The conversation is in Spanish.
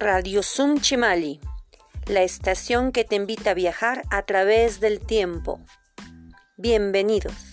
Radio Zoom Chimali, la estación que te invita a viajar a través del tiempo. Bienvenidos.